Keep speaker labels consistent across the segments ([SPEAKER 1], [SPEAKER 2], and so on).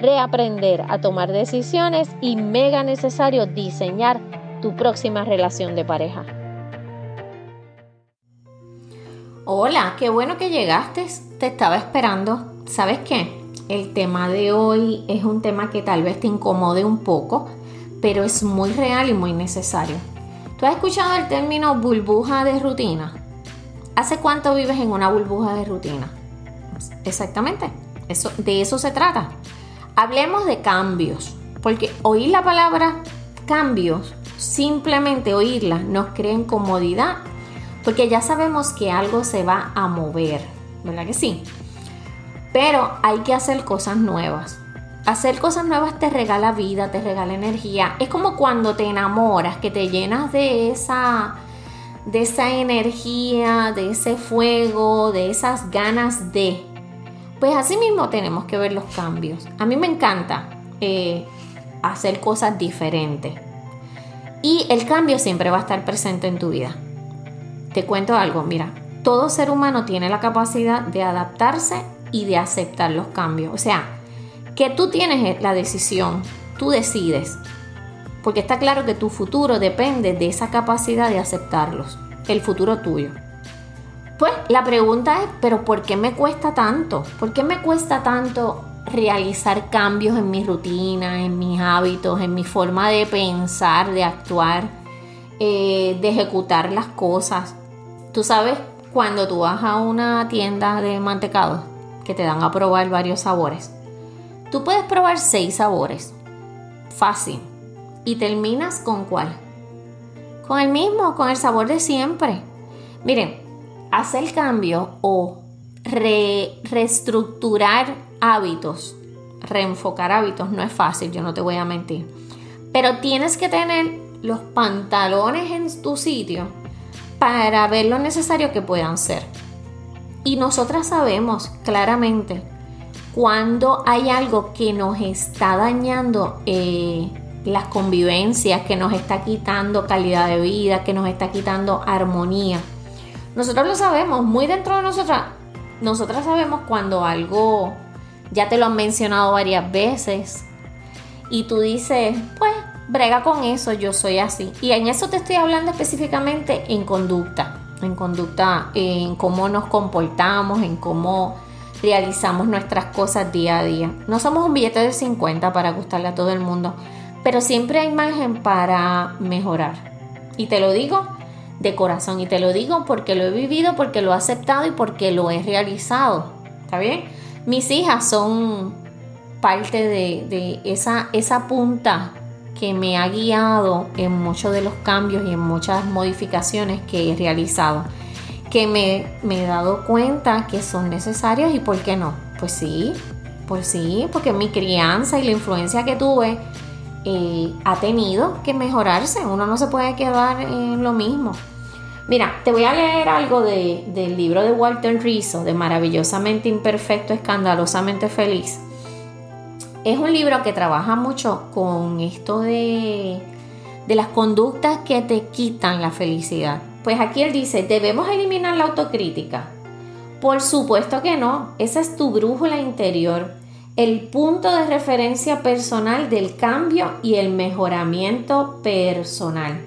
[SPEAKER 1] reaprender a tomar decisiones y mega necesario diseñar tu próxima relación de pareja.
[SPEAKER 2] Hola, qué bueno que llegaste, te estaba esperando. ¿Sabes qué? El tema de hoy es un tema que tal vez te incomode un poco, pero es muy real y muy necesario. ¿Tú has escuchado el término burbuja de rutina? ¿Hace cuánto vives en una burbuja de rutina? Exactamente, eso, de eso se trata. Hablemos de cambios, porque oír la palabra cambios, simplemente oírla, nos crea incomodidad, porque ya sabemos que algo se va a mover, ¿verdad que sí? Pero hay que hacer cosas nuevas. Hacer cosas nuevas te regala vida, te regala energía. Es como cuando te enamoras, que te llenas de esa de esa energía, de ese fuego, de esas ganas de. Pues así mismo tenemos que ver los cambios. A mí me encanta eh, hacer cosas diferentes. Y el cambio siempre va a estar presente en tu vida. Te cuento algo, mira, todo ser humano tiene la capacidad de adaptarse y de aceptar los cambios. O sea, que tú tienes la decisión, tú decides. Porque está claro que tu futuro depende de esa capacidad de aceptarlos, el futuro tuyo. Pues la pregunta es, pero ¿por qué me cuesta tanto? ¿Por qué me cuesta tanto realizar cambios en mi rutina, en mis hábitos, en mi forma de pensar, de actuar, eh, de ejecutar las cosas? Tú sabes, cuando tú vas a una tienda de mantecado, que te dan a probar varios sabores, tú puedes probar seis sabores. Fácil. ¿Y terminas con cuál? Con el mismo, con el sabor de siempre. Miren, hacer cambio o reestructurar hábitos, reenfocar hábitos no es fácil, yo no te voy a mentir. Pero tienes que tener los pantalones en tu sitio para ver lo necesario que puedan ser. Y nosotras sabemos claramente cuando hay algo que nos está dañando eh, las convivencias, que nos está quitando calidad de vida, que nos está quitando armonía. Nosotros lo sabemos, muy dentro de nosotras. Nosotras sabemos cuando algo, ya te lo han mencionado varias veces, y tú dices, pues, brega con eso, yo soy así. Y en eso te estoy hablando específicamente en conducta, en conducta, en cómo nos comportamos, en cómo realizamos nuestras cosas día a día. No somos un billete de 50 para gustarle a todo el mundo, pero siempre hay margen para mejorar. Y te lo digo de corazón. Y te lo digo porque lo he vivido, porque lo he aceptado y porque lo he realizado. ¿Está bien? Mis hijas son parte de, esa, esa punta que me ha guiado en muchos de los cambios y en muchas modificaciones que he realizado. Que me, me he dado cuenta que son necesarios y por qué no. Pues sí, pues sí, porque mi crianza y la influencia que tuve ha tenido que mejorarse. Uno no se puede quedar en lo mismo. Mira, te voy a leer algo del libro de Walter Rizzo, de Maravillosamente Imperfecto, Escandalosamente Feliz. Es un libro que trabaja mucho con esto de, de las conductas que te quitan la felicidad. Pues aquí él dice, ¿debemos eliminar la autocrítica? Por supuesto que no, esa es tu brújula interior el punto de referencia personal del cambio y el mejoramiento personal.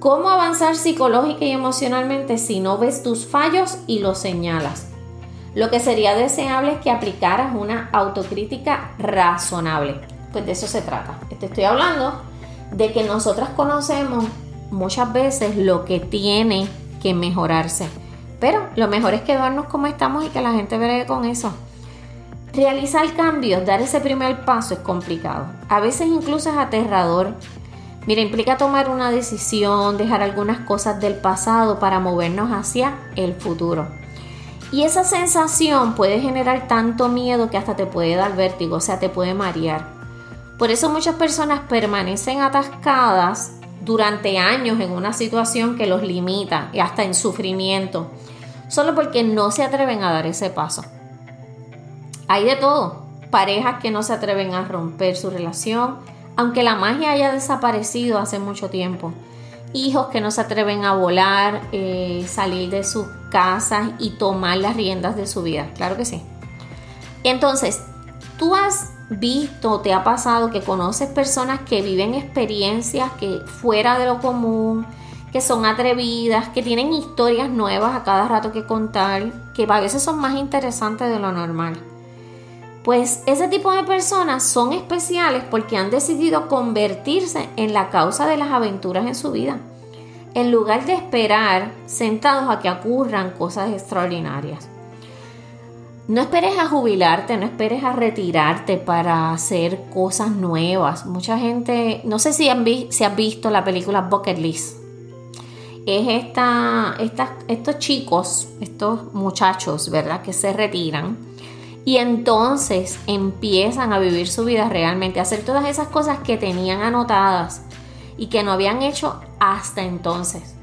[SPEAKER 2] ¿Cómo avanzar psicológica y emocionalmente si no ves tus fallos y los señalas? Lo que sería deseable es que aplicaras una autocrítica razonable. pues de eso se trata. Te estoy hablando de que nosotras conocemos muchas veces lo que tiene que mejorarse. Pero lo mejor es quedarnos como estamos y que la gente vea con eso. Realizar cambios, dar ese primer paso es complicado. A veces incluso es aterrador. Mira, implica tomar una decisión, dejar algunas cosas del pasado para movernos hacia el futuro. Y esa sensación puede generar tanto miedo que hasta te puede dar vértigo, o sea, te puede marear. Por eso muchas personas permanecen atascadas durante años en una situación que los limita y hasta en sufrimiento, solo porque no se atreven a dar ese paso. Hay de todo, parejas que no se atreven a romper su relación, aunque la magia haya desaparecido hace mucho tiempo hijos que no se atreven a volar, eh, salir de sus casas y tomar las riendas de su vida. Claro que sí. Entonces, tú has visto, te ha pasado que conoces personas que viven experiencias que fuera de lo común, que son atrevidas, que tienen historias nuevas a cada rato que contar, que a veces son más interesantes de lo normal. Pues ese tipo de personas son especiales porque han decidido convertirse en la causa de las aventuras en su vida, en lugar de esperar sentados a que ocurran cosas extraordinarias. No esperes a jubilarte, no esperes a retirarte para hacer cosas nuevas. Mucha gente, no sé si han, visto la película Bucket List. Es esta, estos chicos, estos muchachos, ¿verdad? Que se retiran y entonces empiezan a vivir su vida realmente, a hacer todas esas cosas que tenían anotadas y que no habían hecho hasta entonces.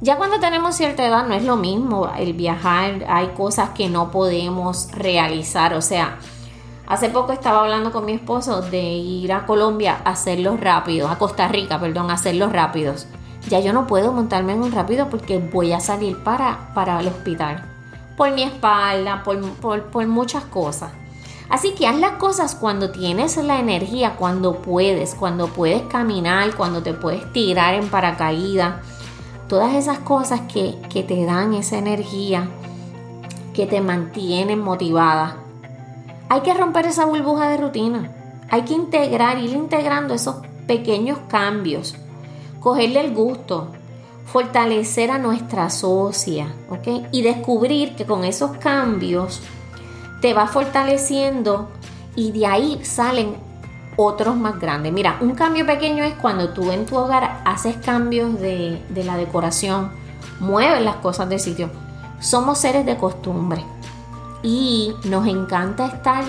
[SPEAKER 2] Ya cuando tenemos cierta edad no es lo mismo el viajar, hay cosas que no podemos realizar, o sea, hace poco estaba hablando con mi esposo de ir a Colombia a hacerlos rápidos, a Costa Rica, perdón, a hacerlos rápidos. Ya yo no puedo montarme en un rápido porque voy a salir para, para el hospital por mi espalda, por, muchas cosas. Así que haz las cosas cuando tienes la energía, cuando puedes, cuando puedes caminar, cuando te puedes tirar en paracaídas. Todas esas cosas que, que te dan esa energía, que te mantienen motivada. Hay que romper esa burbuja de rutina. Hay que integrar, ir integrando esos pequeños cambios. Cogerle el gusto fortalecer a nuestra socia, ¿ok? Y descubrir que con esos cambios te va fortaleciendo y de ahí salen otros más grandes. Mira, un cambio pequeño es cuando tú en tu hogar haces cambios de, la decoración, mueves las cosas de sitio. Somos seres de costumbre y nos encanta estar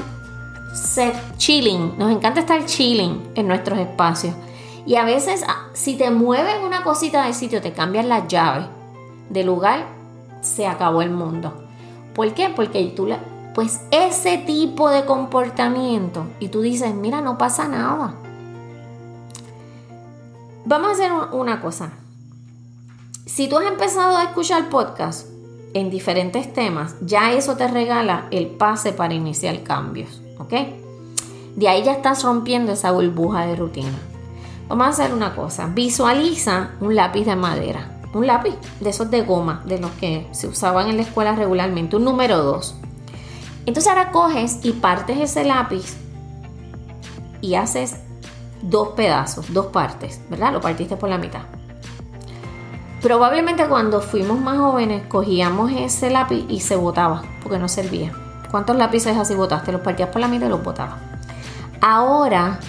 [SPEAKER 2] set, chilling, nos encanta estar chilling en nuestros espacios. Y a veces, ah, si te mueven una cosita del sitio, te cambian las llaves del lugar, se acabó el mundo. ¿Por qué? Porque tú, pues ese tipo de comportamiento, y tú dices, mira, no pasa nada. Vamos a hacer una cosa. Si tú has empezado a escuchar podcast en diferentes temas, ya eso te regala el pase para iniciar cambios, ¿ok? De ahí ya estás rompiendo esa burbuja de rutina. Vamos a hacer una cosa. Visualiza un lápiz de madera. Un lápiz de esos de goma, de los que se usaban en la escuela regularmente. Un número 2. Entonces ahora coges y partes ese lápiz y haces dos pedazos, dos partes, ¿verdad? Lo partiste por la mitad. Probablemente cuando fuimos más jóvenes cogíamos ese lápiz y se botaba porque no servía. ¿Cuántos lápices así botaste? Los partías por la mitad y los botabas. Ahora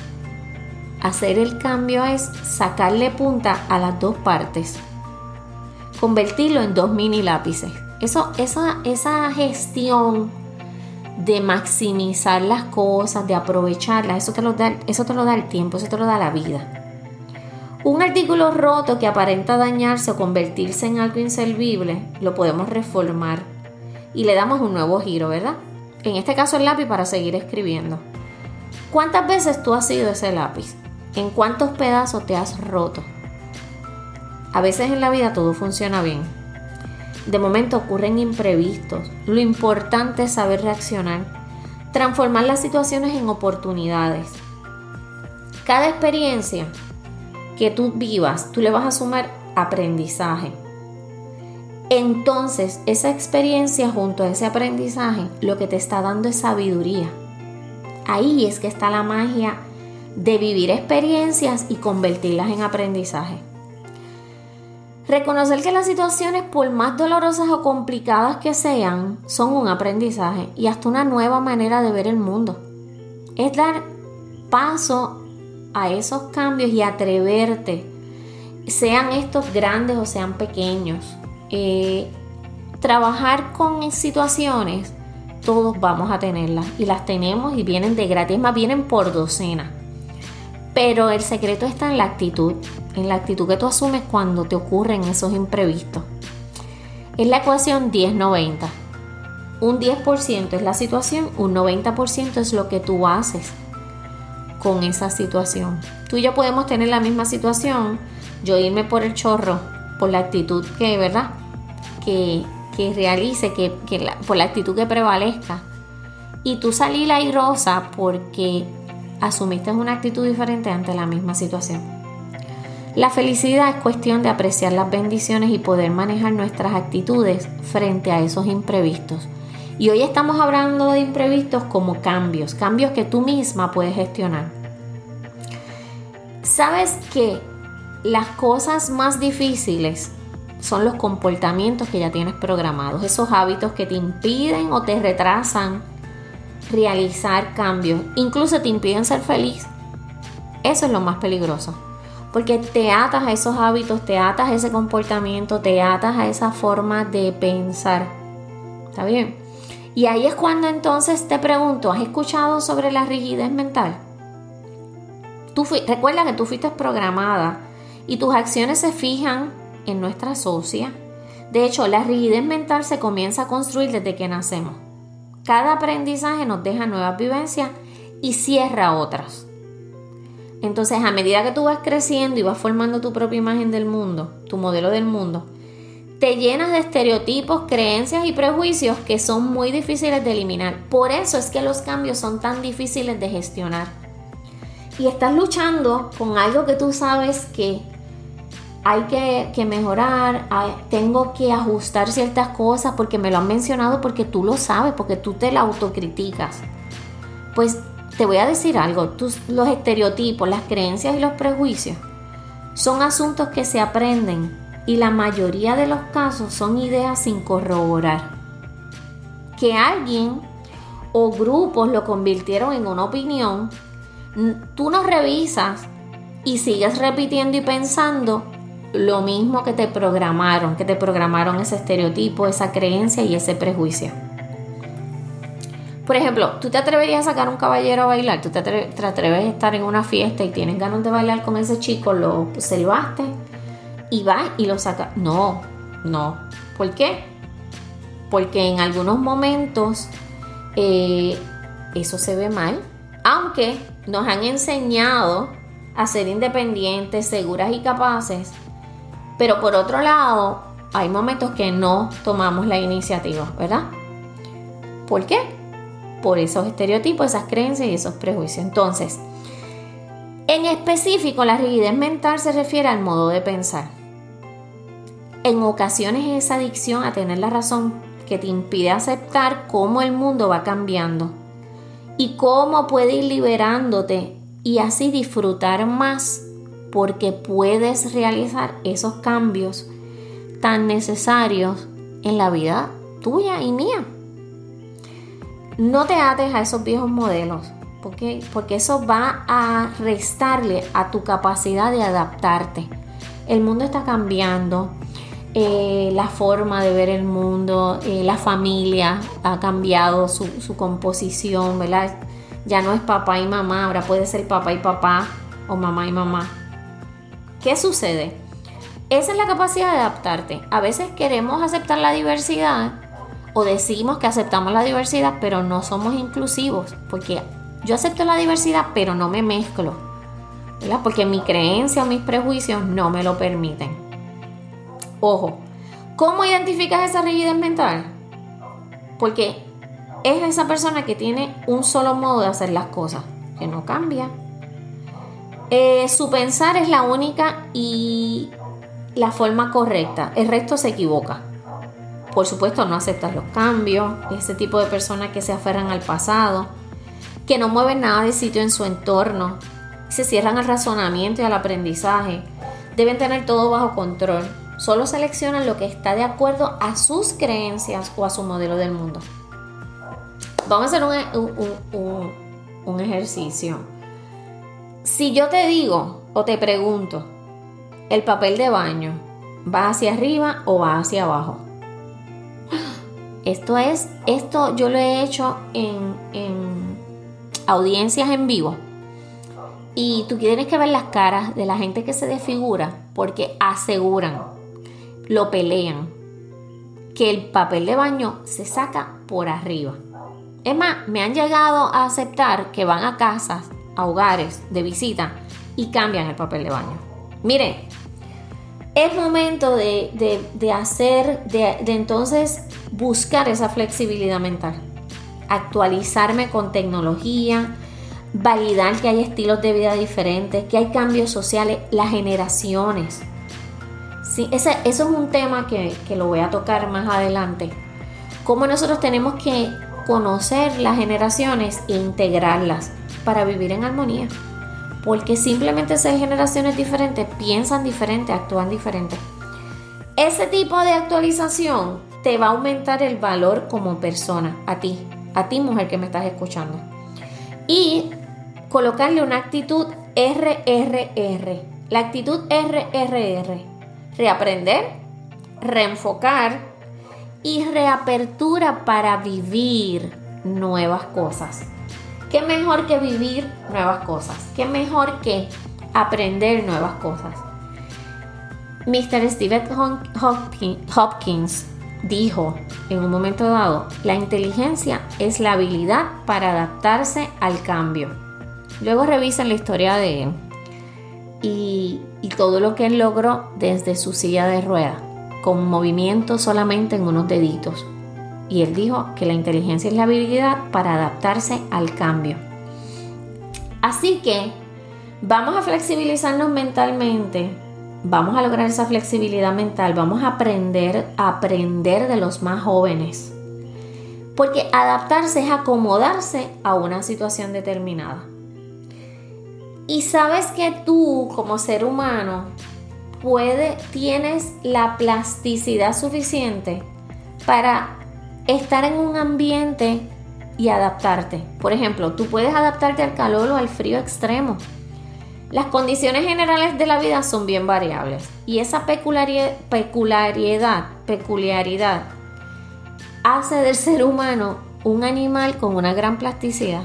[SPEAKER 2] Hacer el cambio es sacarle punta a las dos partes. Convertirlo en dos mini lápices. Eso, esa, esa gestión de maximizar las cosas, de aprovecharlas, eso te, lo da, eso te lo da el tiempo, eso te lo da la vida. Un artículo roto que aparenta dañarse o convertirse en algo inservible, lo podemos reformar y le damos un nuevo giro, ¿verdad? En este caso el lápiz para seguir escribiendo. ¿Cuántas veces tú has sido ese lápiz? ¿En cuántos pedazos te has roto? A veces en la vida todo funciona bien. De momento ocurren imprevistos. Lo importante es saber reaccionar, transformar las situaciones en oportunidades. Cada experiencia que tú vivas, tú le vas a sumar aprendizaje. Entonces, esa experiencia junto a ese aprendizaje, lo que te está dando es sabiduría. Ahí es que está la magia de vivir experiencias y convertirlas en aprendizaje. Reconocer que las situaciones, por más dolorosas o complicadas que sean, son un aprendizaje y hasta una nueva manera de ver el mundo. Es dar paso a esos cambios y atreverte, sean estos grandes o sean pequeños. Eh, trabajar con situaciones, todos vamos a tenerlas y las tenemos y vienen de gratis, más vienen por docena. Pero el secreto está en la actitud, en la actitud que tú asumes cuando te ocurren esos imprevistos. Es la ecuación 10-90. Un 10% es la situación, un 90% es lo que tú haces con esa situación. Tú y yo podemos tener la misma situación, yo irme por el chorro, por la actitud que, ¿verdad? Que, que realice, que, por la actitud que prevalezca. Y tú salir airosa porque asumiste una actitud diferente ante la misma situación. La felicidad es cuestión de apreciar las bendiciones y poder manejar nuestras actitudes frente a esos imprevistos. Y hoy estamos hablando de imprevistos como cambios, cambios que tú misma puedes gestionar. Sabes que las cosas más difíciles son los comportamientos que ya tienes programados, esos hábitos que te impiden o te retrasan realizar cambios, incluso te impiden ser feliz. Eso es lo más peligroso, porque te atas a esos hábitos, te atas a ese comportamiento, te atas a esa forma de pensar. ¿Está bien? Y ahí es cuando entonces te pregunto, ¿has escuchado sobre la rigidez mental? Tú recuerda que tú fuiste programada y tus acciones se fijan en nuestra socia. De hecho, la rigidez mental se comienza a construir desde que nacemos. Cada aprendizaje nos deja nuevas vivencias y cierra otras. Entonces, a medida que tú vas creciendo y vas formando tu propia imagen del mundo, tu modelo del mundo, te llenas de estereotipos, creencias y prejuicios que son muy difíciles de eliminar. Por eso es que los cambios son tan difíciles de gestionar. Y estás luchando con algo que tú sabes que hay que, mejorar, tengo que ajustar ciertas cosas porque me lo han mencionado, porque tú lo sabes, porque tú te la autocriticas. Pues te voy a decir algo, los estereotipos, las creencias y los prejuicios son asuntos que se aprenden y la mayoría de los casos son ideas sin corroborar. Que alguien o grupos lo convirtieron en una opinión, tú no revisas y sigues repitiendo y pensando lo mismo que te programaron, que te programaron ese estereotipo, esa creencia y ese prejuicio. Por ejemplo, tú te atreverías a sacar un caballero a bailar, tú te, atreves a estar en una fiesta y tienes ganas de bailar con ese chico, lo observaste y vas y lo sacas. No, no. ¿Por qué? Porque en algunos momentos eh, eso se ve mal, aunque nos han enseñado a ser independientes, seguras y capaces, pero por otro lado, hay momentos que no tomamos la iniciativa, ¿verdad? ¿Por qué? Por esos estereotipos, esas creencias y esos prejuicios. Entonces, en específico, la rigidez mental se refiere al modo de pensar. En ocasiones es esa adicción a tener la razón que te impide aceptar cómo el mundo va cambiando y cómo puede ir liberándote y así disfrutar más porque puedes realizar esos cambios tan necesarios en la vida tuya y mía. No te ates a esos viejos modelos, porque, eso va a restarle a tu capacidad de adaptarte. El mundo está cambiando, eh, la forma de ver el mundo, eh, la familia ha cambiado su, su composición, ¿verdad? Ya no es papá y mamá, ahora puede ser papá y papá o mamá y mamá. ¿Qué sucede? Esa es la capacidad de adaptarte. A veces queremos aceptar la diversidad o decimos que aceptamos la diversidad, pero no somos inclusivos, porque yo acepto la diversidad, pero no me mezclo, ¿verdad? Porque mi creencia o mis prejuicios no me lo permiten. Ojo, ¿cómo identificas esa rigidez mental? Porque es esa persona que tiene un solo modo de hacer las cosas, que no cambia, eh, su pensar es la única y la forma correcta. El resto se equivoca. Por supuesto, no aceptas los cambios. Ese tipo de personas que se aferran al pasado, que no mueven nada de sitio en su entorno, se cierran al razonamiento y al aprendizaje. Deben tener todo bajo control. Solo seleccionan lo que está de acuerdo a sus creencias o a su modelo del mundo. Vamos a hacer un, un ejercicio. Si yo te digo o te pregunto, ¿el papel de baño va hacia arriba o va hacia abajo? Esto es, esto yo lo he hecho en, en audiencias en vivo. Y tú tienes que ver las caras de la gente que se desfigura porque aseguran, lo pelean, que el papel de baño se saca por arriba. Es más, me han llegado a aceptar que van a casas, a hogares de visita y cambian el papel de baño. Mire, es momento de, hacer, de, de entonces buscar esa flexibilidad mental, actualizarme con tecnología, validar que hay estilos de vida diferentes, que hay cambios sociales, las generaciones. Sí, ese, eso es un tema que, que lo voy a tocar más adelante. Cómo nosotros tenemos que conocer las generaciones e integrarlas para vivir en armonía. Porque simplemente ser generaciones diferentes piensan diferente, actúan diferente. Ese tipo de actualización te va a aumentar el valor como persona, a ti, a ti mujer que me estás escuchando. Y colocarle una actitud RRR. La actitud RRR. Reaprender, reenfocar y reapertura para vivir nuevas cosas. ¿Qué mejor que vivir nuevas cosas? ¿Qué mejor que aprender nuevas cosas? Mr. Stephen Hopkins dijo en un momento dado, la inteligencia es la habilidad para adaptarse al cambio. Luego revisan la historia de él y, y todo lo que él logró desde su silla de ruedas, con movimiento solamente en unos deditos. Y él dijo que la inteligencia es la habilidad para adaptarse al cambio. Así que vamos a flexibilizarnos mentalmente, vamos a lograr esa flexibilidad mental, vamos a aprender a aprender de los más jóvenes. Porque adaptarse es acomodarse a una situación determinada. Y sabes que tú como ser humano puede, tienes la plasticidad suficiente para estar en un ambiente y adaptarte. Por ejemplo, tú puedes adaptarte al calor o al frío extremo. Las condiciones generales de la vida son bien variables y esa peculiaridad, peculiaridad hace del ser humano un animal con una gran plasticidad.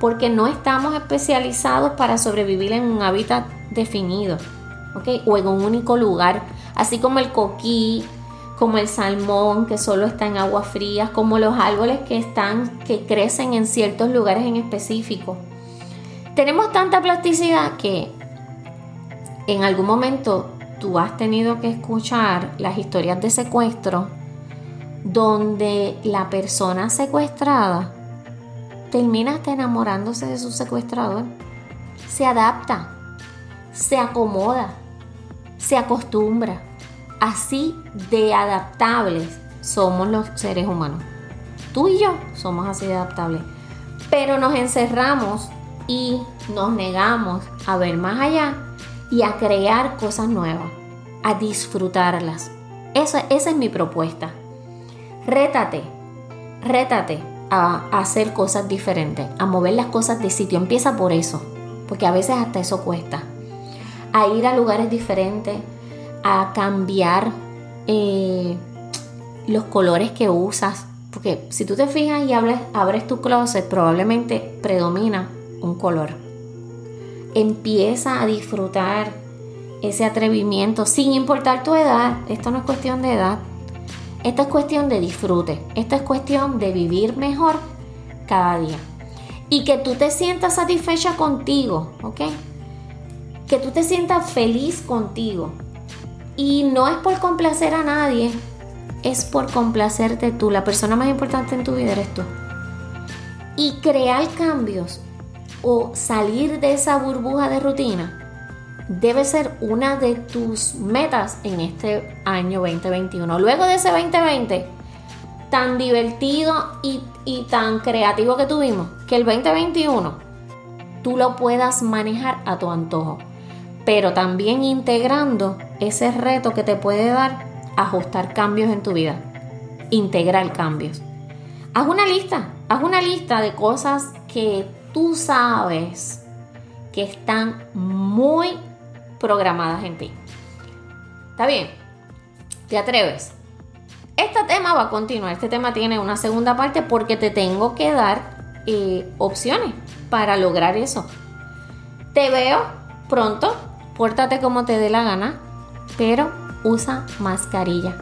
[SPEAKER 2] Porque no estamos especializados para sobrevivir en un hábitat definido, O en un único lugar, así como el coquí, como el salmón que solo está en aguas frías, como los árboles que están que crecen en ciertos lugares en específico. Tenemos tanta plasticidad que en algún momento tú has tenido que escuchar las historias de secuestro donde la persona secuestrada termina hasta enamorándose de su secuestrador. Se adapta, se acomoda, se acostumbra Así de adaptables somos los seres humanos. Tú y yo somos así de adaptables. Pero nos encerramos y nos negamos a ver más allá y a crear cosas nuevas, a disfrutarlas. Esa, es mi propuesta. Rétate, rétate a hacer cosas diferentes, a mover las cosas de sitio. Empieza por eso, porque a veces hasta eso cuesta. A ir a lugares diferentes, a cambiar eh, los colores que usas. Porque si tú te fijas y abres tu closet, probablemente predomina un color. Empieza a disfrutar ese atrevimiento sin importar tu edad. Esto no es cuestión de edad. Esto es cuestión de disfrute. Esto es cuestión de vivir mejor cada día. Y que tú te sientas satisfecha contigo, ¿ok? Que tú te sientas feliz contigo. Y no es por complacer a nadie, es por complacerte tú. La persona más importante en tu vida eres tú. Y crear cambios o salir de esa burbuja de rutina debe ser una de tus metas en este año 2021. Luego de ese 2020, tan divertido y, y tan creativo que tuvimos, que el 2021 tú lo puedas manejar a tu antojo, pero también integrando ese reto que te puede dar ajustar cambios en tu vida, integrar cambios. Haz una lista, haz una lista de cosas que tú sabes que están muy programadas en ti. ¿Está bien? ¿Te atreves? Este tema va a continuar, este tema tiene una segunda parte porque te tengo que dar eh, opciones para lograr eso. Te veo pronto, pórtate como te dé la gana, pero usa mascarilla.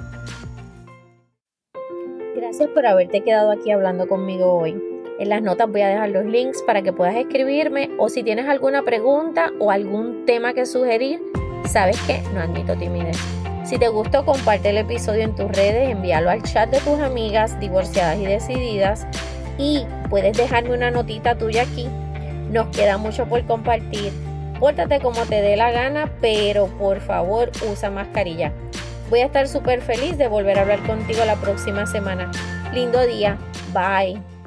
[SPEAKER 1] Gracias por haberte quedado aquí hablando conmigo hoy. En las notas voy a dejar los links para que puedas escribirme o si tienes alguna pregunta o algún tema que sugerir, sabes que no admito timidez. Si te gustó, comparte el episodio en tus redes, envíalo al chat de tus amigas divorciadas y decididas y puedes dejarme una notita tuya aquí. Nos queda mucho por compartir. Pórtate como te dé la gana, pero por favor usa mascarilla. Voy a estar súper feliz de volver a hablar contigo la próxima semana. Lindo día. Bye.